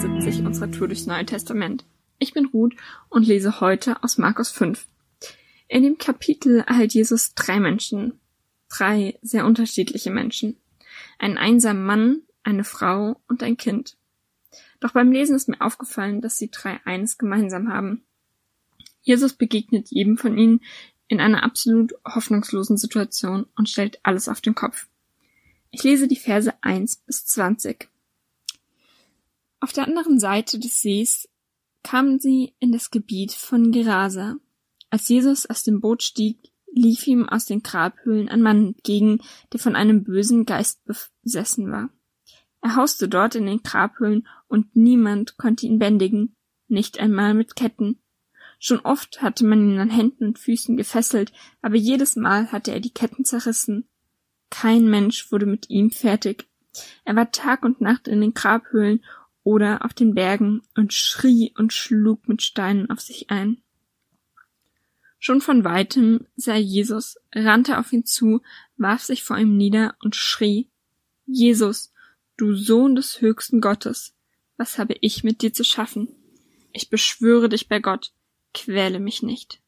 170 unserer Tour durchs Neue Testament. Ich bin Ruth und lese heute aus Markus 5. In dem Kapitel erhält Jesus drei Menschen, drei sehr unterschiedliche Menschen. Einen einsamen Mann, eine Frau und ein Kind. Doch beim Lesen ist mir aufgefallen, dass die drei eines gemeinsam haben. Jesus begegnet jedem von ihnen in einer absolut hoffnungslosen Situation und stellt alles auf den Kopf. Ich lese die Verse 1 bis 20. Auf der anderen Seite des Sees kamen sie in das Gebiet von Gerasa. Als Jesus aus dem Boot stieg, lief ihm aus den Grabhöhlen ein Mann entgegen, der von einem bösen Geist besessen war. Er hauste dort in den Grabhöhlen und niemand konnte ihn bändigen, nicht einmal mit Ketten. Schon oft hatte man ihn an Händen und Füßen gefesselt, aber jedes Mal hatte er die Ketten zerrissen. Kein Mensch wurde mit ihm fertig. Er war Tag und Nacht in den Grabhöhlen oder auf den Bergen und schrie und schlug mit Steinen auf sich ein. Schon von weitem sah Jesus, rannte auf ihn zu, warf sich vor ihm nieder und schrie Jesus, du Sohn des höchsten Gottes, was habe ich mit dir zu schaffen? Ich beschwöre dich bei Gott, quäle mich nicht.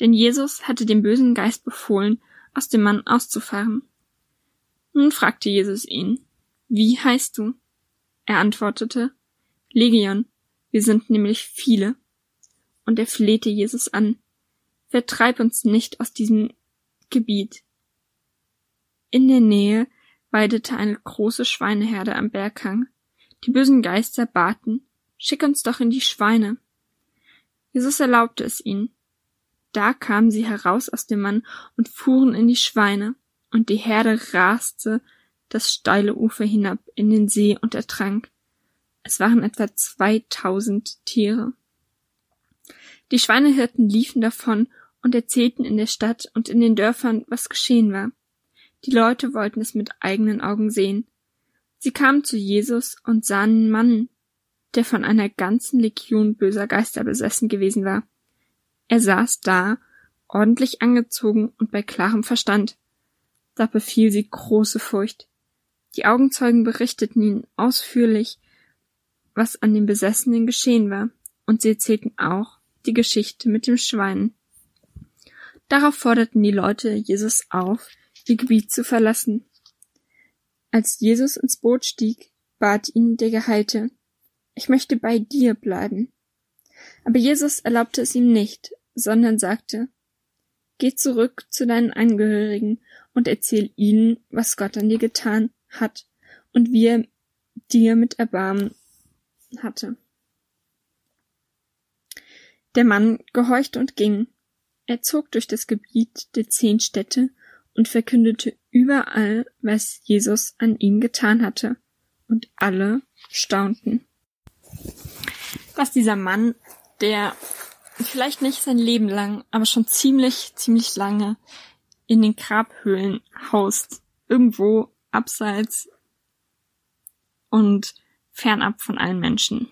Denn Jesus hatte dem bösen Geist befohlen, aus dem Mann auszufahren. Nun fragte Jesus ihn, wie heißt du? Er antwortete, Legion, wir sind nämlich viele. Und er flehte Jesus an, vertreib uns nicht aus diesem Gebiet. In der Nähe weidete eine große Schweineherde am Berghang. Die bösen Geister baten, schick uns doch in die Schweine. Jesus erlaubte es ihnen. Da kamen sie heraus aus dem Mann und fuhren in die Schweine, und die Herde raste das steile Ufer hinab in den See und ertrank. Es waren etwa zweitausend Tiere. Die Schweinehirten liefen davon und erzählten in der Stadt und in den Dörfern, was geschehen war. Die Leute wollten es mit eigenen Augen sehen. Sie kamen zu Jesus und sahen einen Mann, der von einer ganzen Legion böser Geister besessen gewesen war. Er saß da, ordentlich angezogen und bei klarem Verstand. Da befiel sie große Furcht. Die Augenzeugen berichteten ihnen ausführlich, was an dem Besessenen geschehen war, und sie erzählten auch die Geschichte mit dem Schwein. Darauf forderten die Leute Jesus auf, ihr Gebiet zu verlassen. Als Jesus ins Boot stieg, bat ihn der Geheilte, ich möchte bei dir bleiben. Aber Jesus erlaubte es ihm nicht, sondern sagte, Geh zurück zu deinen Angehörigen und erzähl ihnen, was Gott an dir getan hat und wie er dir mit Erbarmen hatte. Der Mann gehorchte und ging. Er zog durch das Gebiet der zehn Städte und verkündete überall, was Jesus an ihm getan hatte, und alle staunten. Was dieser Mann, der vielleicht nicht sein Leben lang, aber schon ziemlich, ziemlich lange in den Grabhöhlen haust, irgendwo abseits und fernab von allen Menschen.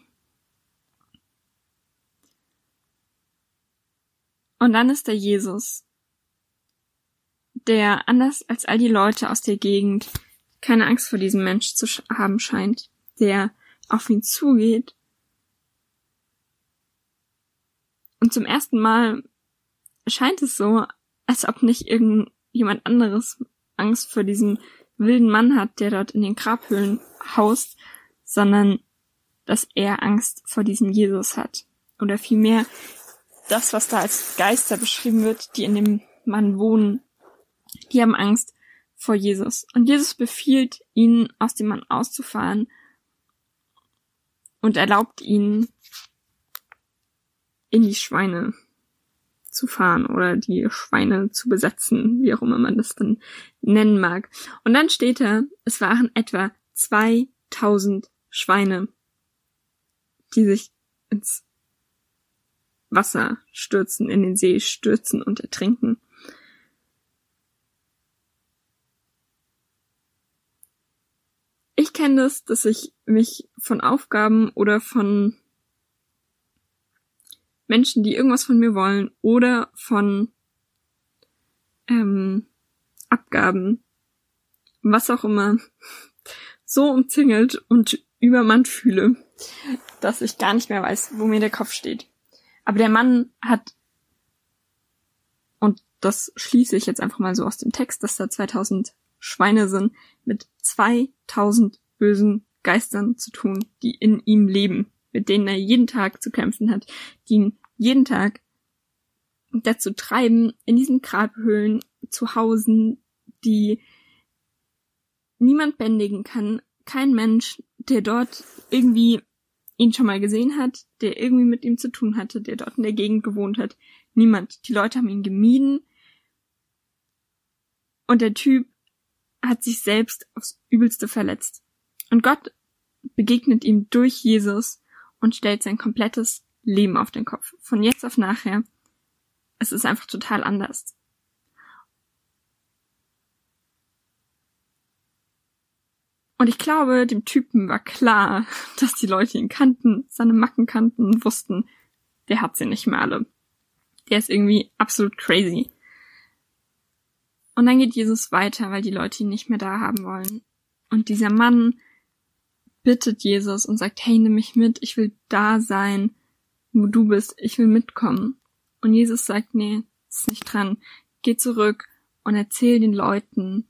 Und dann ist da Jesus, der anders als all die Leute aus der Gegend keine Angst vor diesem Mensch zu haben scheint, der auf ihn zugeht und zum ersten Mal scheint es so, als ob nicht irgendjemand anderes Angst vor diesem wilden Mann hat, der dort in den Grabhöhlen haust, sondern dass er Angst vor diesem Jesus hat. Oder vielmehr das, was da als Geister beschrieben wird, die in dem Mann wohnen, die haben Angst vor Jesus. Und Jesus befiehlt ihnen, aus dem Mann auszufahren und erlaubt ihnen, in die Schweine zu fahren oder die Schweine zu besetzen, wie auch immer man das dann nennen mag. Und dann steht da, es waren etwa 2000 Schweine, die sich ins Wasser stürzen, in den See stürzen und ertrinken. Ich kenne das, dass ich mich von Aufgaben oder von Menschen, die irgendwas von mir wollen oder von ähm, Abgaben, was auch immer, so umzingelt und übermannt fühle, dass ich gar nicht mehr weiß, wo mir der Kopf steht. Aber der Mann hat, und das schließe ich jetzt einfach mal so aus dem Text, dass da 2000 Schweine sind, mit 2000 bösen Geistern zu tun, die in ihm leben, mit denen er jeden Tag zu kämpfen hat, die ihn jeden Tag dazu treiben, in diesen Grabhöhlen zu hausen, die niemand bändigen kann, kein Mensch, der dort irgendwie ihn schon mal gesehen hat, der irgendwie mit ihm zu tun hatte, der dort in der Gegend gewohnt hat. Niemand. Die Leute haben ihn gemieden. Und der Typ hat sich selbst aufs Übelste verletzt. Und Gott begegnet ihm durch Jesus und stellt sein komplettes Leben auf den Kopf. Von jetzt auf nachher. Es ist einfach total anders. Und ich glaube, dem Typen war klar, dass die Leute ihn kannten, seine Macken kannten, wussten, der hat sie nicht mehr alle. Der ist irgendwie absolut crazy. Und dann geht Jesus weiter, weil die Leute ihn nicht mehr da haben wollen. Und dieser Mann bittet Jesus und sagt, hey, nimm mich mit, ich will da sein, wo du bist, ich will mitkommen. Und Jesus sagt, nee, ist nicht dran. Geh zurück und erzähl den Leuten,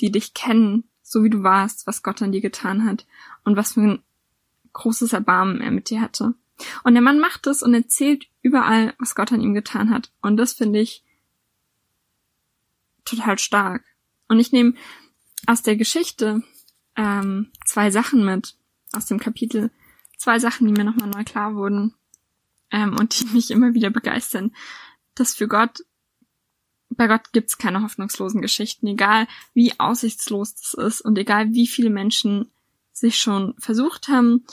die dich kennen, so wie du warst, was Gott an dir getan hat und was für ein großes Erbarmen er mit dir hatte. Und der Mann macht es und erzählt überall, was Gott an ihm getan hat. Und das finde ich total stark. Und ich nehme aus der Geschichte ähm, zwei Sachen mit, aus dem Kapitel, zwei Sachen, die mir nochmal neu klar wurden ähm, und die mich immer wieder begeistern, dass für Gott bei Gott gibt's keine hoffnungslosen Geschichten, egal wie aussichtslos das ist und egal wie viele Menschen sich schon versucht haben,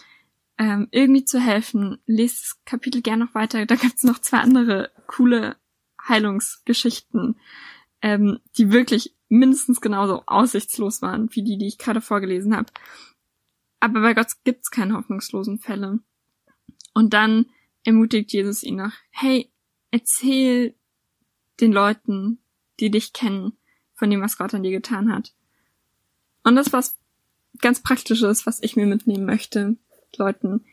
ähm, irgendwie zu helfen. Lest das Kapitel gern noch weiter. Da gibt's noch zwei andere coole Heilungsgeschichten, ähm, die wirklich mindestens genauso aussichtslos waren wie die, die ich gerade vorgelesen habe. Aber bei Gott gibt's keine hoffnungslosen Fälle. Und dann ermutigt Jesus ihn noch, hey, erzähl den Leuten, die dich kennen, von dem, was Gott an dir getan hat. Und das was ganz praktisches, was ich mir mitnehmen möchte, Leuten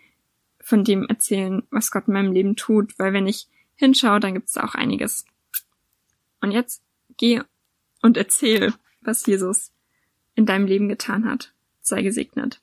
von dem erzählen, was Gott in meinem Leben tut, weil wenn ich hinschaue, dann gibt's da auch einiges. Und jetzt geh und erzähl, was Jesus in deinem Leben getan hat. Sei gesegnet.